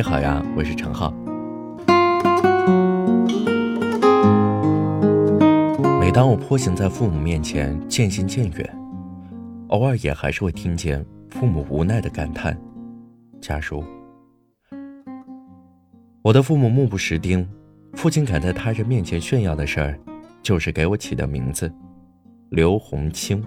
你好呀，我是陈浩。每当我坡行在父母面前，渐行渐远，偶尔也还是会听见父母无奈的感叹：“假如……”我的父母目不识丁，父亲敢在他人面前炫耀的事儿，就是给我起的名字——刘洪清。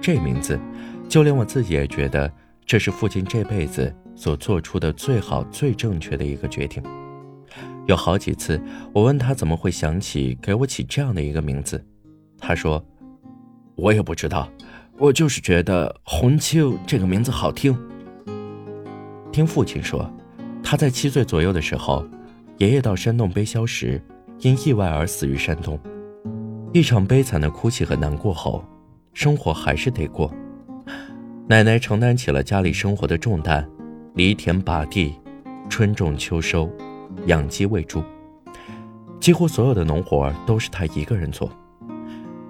这名字，就连我自己也觉得，这是父亲这辈子所做出的最好、最正确的一个决定。有好几次，我问他怎么会想起给我起这样的一个名字，他说：“我也不知道，我就是觉得洪清这个名字好听。”听父亲说，他在七岁左右的时候，爷爷到山洞背消时，因意外而死于山洞。一场悲惨的哭泣和难过后。生活还是得过，奶奶承担起了家里生活的重担，犁田耙地，春种秋收，养鸡喂猪，几乎所有的农活都是她一个人做。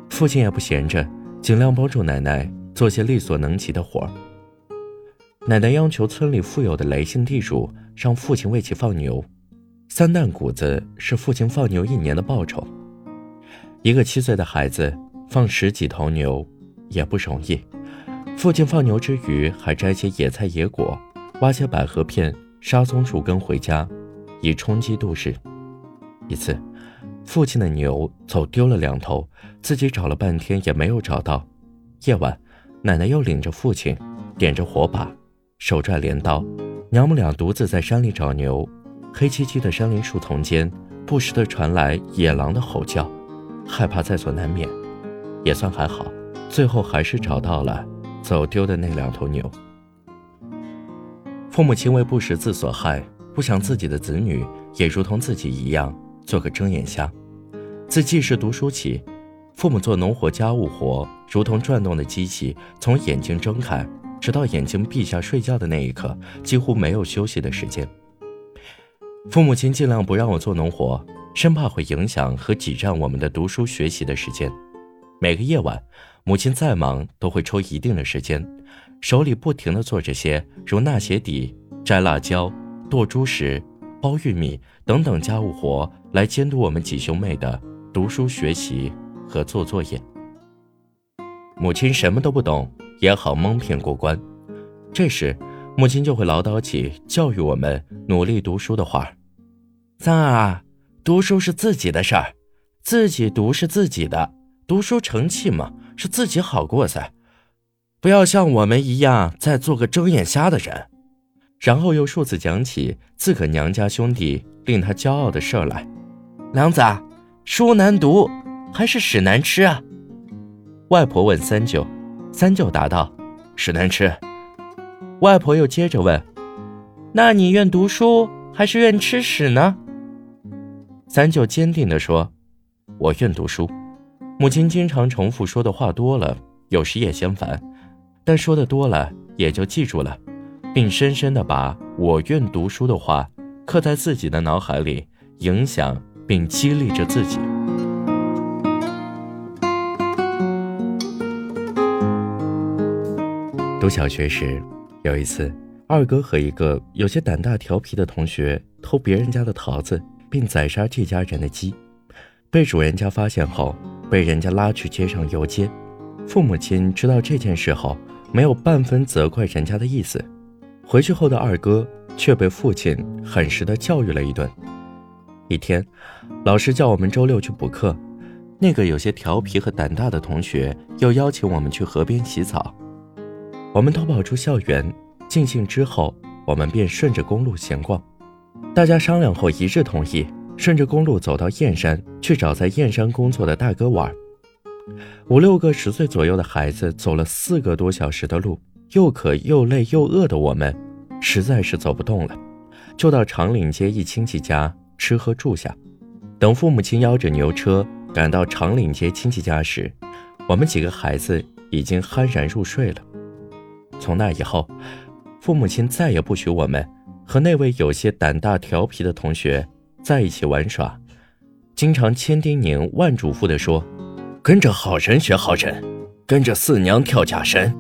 父亲也不闲着，尽量帮助奶奶做些力所能及的活。奶奶央求村里富有的雷姓地主让父亲为其放牛，三担谷子是父亲放牛一年的报酬。一个七岁的孩子。放十几头牛也不容易，父亲放牛之余还摘些野菜野果，挖些百合片、沙松树根回家，以充饥度日。一次，父亲的牛走丢了两头，自己找了半天也没有找到。夜晚，奶奶又领着父亲，点着火把，手拽镰刀，娘母俩独自在山里找牛。黑漆漆的山林树丛间，不时地传来野狼的吼叫，害怕在所难免。也算还好，最后还是找到了走丢的那两头牛。父母亲为不识字所害，不想自己的子女也如同自己一样做个睁眼瞎。自记事读书起，父母做农活家务活，如同转动的机器，从眼睛睁开直到眼睛闭下睡觉的那一刻，几乎没有休息的时间。父母亲尽量不让我做农活，生怕会影响和挤占我们的读书学习的时间。每个夜晚，母亲再忙都会抽一定的时间，手里不停地做这些如纳鞋底、摘辣椒、剁猪食、剥玉米等等家务活，来监督我们几兄妹的读书学习和做作业。母亲什么都不懂，也好蒙骗过关。这时，母亲就会唠叨起教育我们努力读书的话：“三儿啊，读书是自己的事儿，自己读是自己的。”读书成器嘛，是自己好过噻，不要像我们一样再做个睁眼瞎的人。然后又数次讲起自个娘家兄弟令他骄傲的事来。娘子，书难读还是屎难吃啊？外婆问三舅，三舅答道：“屎难吃。”外婆又接着问：“那你愿读书还是愿吃屎呢？”三舅坚定地说：“我愿读书。”母亲经常重复说的话多了，有时也嫌烦，但说的多了也就记住了，并深深的把我愿读书的话刻在自己的脑海里，影响并激励着自己。读小学时，有一次，二哥和一个有些胆大调皮的同学偷别人家的桃子，并宰杀这家人的鸡，被主人家发现后。被人家拉去街上游街，父母亲知道这件事后，没有半分责怪人家的意思。回去后的二哥却被父亲狠实的教育了一顿。一天，老师叫我们周六去补课，那个有些调皮和胆大的同学又邀请我们去河边洗澡。我们偷跑出校园，尽兴之后，我们便顺着公路闲逛。大家商量后一致同意。顺着公路走到燕山，去找在燕山工作的大哥玩。五六个十岁左右的孩子走了四个多小时的路，又渴又累又饿的我们，实在是走不动了，就到长岭街一亲戚家吃喝住下。等父母亲邀着牛车赶到长岭街亲戚家时，我们几个孩子已经酣然入睡了。从那以后，父母亲再也不许我们和那位有些胆大调皮的同学。在一起玩耍，经常千叮咛万嘱咐地说：“跟着好人学好人，跟着四娘跳假山。”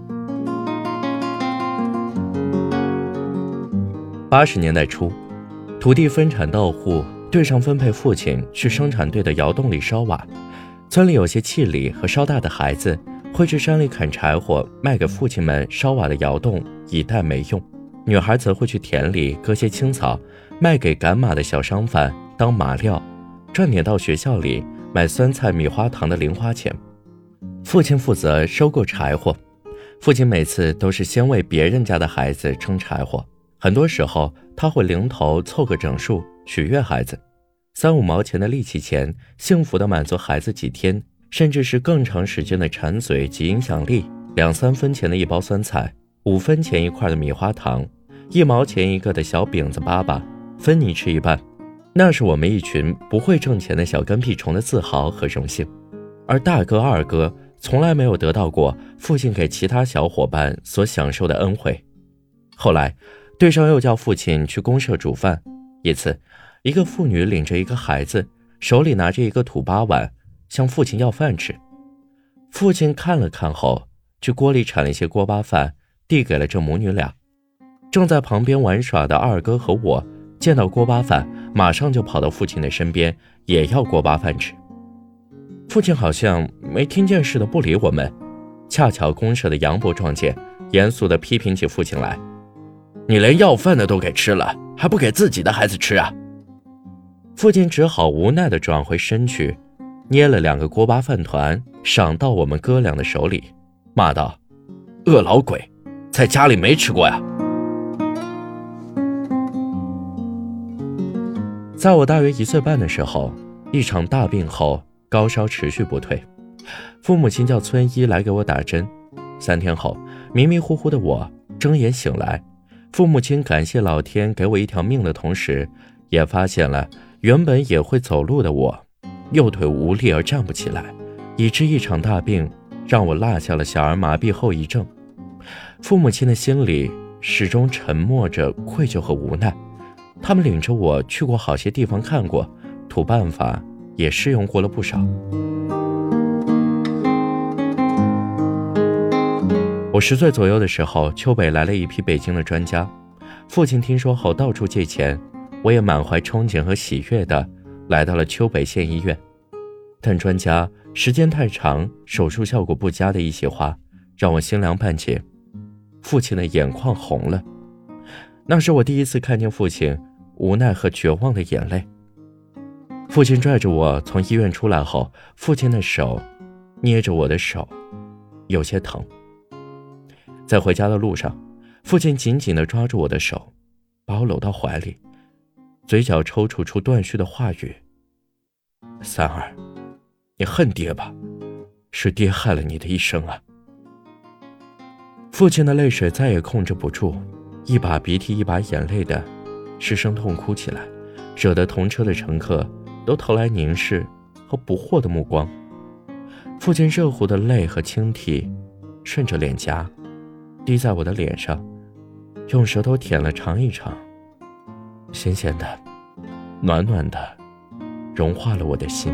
八十年代初，土地分产到户，队上分配父亲去生产队的窑洞里烧瓦。村里有些气力和稍大的孩子会去山里砍柴火，卖给父亲们烧瓦的窑洞以待没用；女孩则会去田里割些青草，卖给赶马的小商贩当马料，赚点到学校里买酸菜、米花糖的零花钱。父亲负责收购柴火。父亲每次都是先为别人家的孩子撑柴火，很多时候他会零头凑个整数取悦孩子，三五毛钱的力气钱，幸福的满足孩子几天，甚至是更长时间的馋嘴及影响力。两三分钱的一包酸菜，五分钱一块的米花糖，一毛钱一个的小饼子粑粑，分你吃一半，那是我们一群不会挣钱的小跟屁虫的自豪和荣幸，而大哥二哥。从来没有得到过父亲给其他小伙伴所享受的恩惠。后来，队上又叫父亲去公社煮饭。一次，一个妇女领着一个孩子，手里拿着一个土八碗，向父亲要饭吃。父亲看了看后，去锅里铲了一些锅巴饭，递给了这母女俩。正在旁边玩耍的二哥和我见到锅巴饭，马上就跑到父亲的身边，也要锅巴饭吃。父亲好像没听见似的，不理我们。恰巧公社的杨伯撞见，严肃地批评起父亲来：“你连要饭的都给吃了，还不给自己的孩子吃啊？”父亲只好无奈地转回身去，捏了两个锅巴饭团，赏到我们哥俩的手里，骂道：“饿老鬼，在家里没吃过呀！”在我大约一岁半的时候，一场大病后。高烧持续不退，父母亲叫村医来给我打针。三天后，迷迷糊糊的我睁眼醒来，父母亲感谢老天给我一条命的同时，也发现了原本也会走路的我，右腿无力而站不起来，以致一场大病让我落下了小儿麻痹后遗症。父母亲的心里始终沉默着愧疚和无奈，他们领着我去过好些地方看过，土办法。也试用过了不少。我十岁左右的时候，丘北来了一批北京的专家。父亲听说后，到处借钱，我也满怀憧憬和喜悦的来到了丘北县医院。但专家时间太长，手术效果不佳的一席话，让我心凉半截。父亲的眼眶红了，那是我第一次看见父亲无奈和绝望的眼泪。父亲拽着我从医院出来后，父亲的手捏着我的手，有些疼。在回家的路上，父亲紧紧地抓住我的手，把我搂到怀里，嘴角抽搐出断续的话语：“三儿，你恨爹吧？是爹害了你的一生啊！”父亲的泪水再也控制不住，一把鼻涕一把眼泪的失声痛哭起来，惹得同车的乘客。都投来凝视和不惑的目光。父亲热乎的泪和清涕，顺着脸颊，滴在我的脸上，用舌头舔了尝一尝，咸咸的，暖暖的，融化了我的心。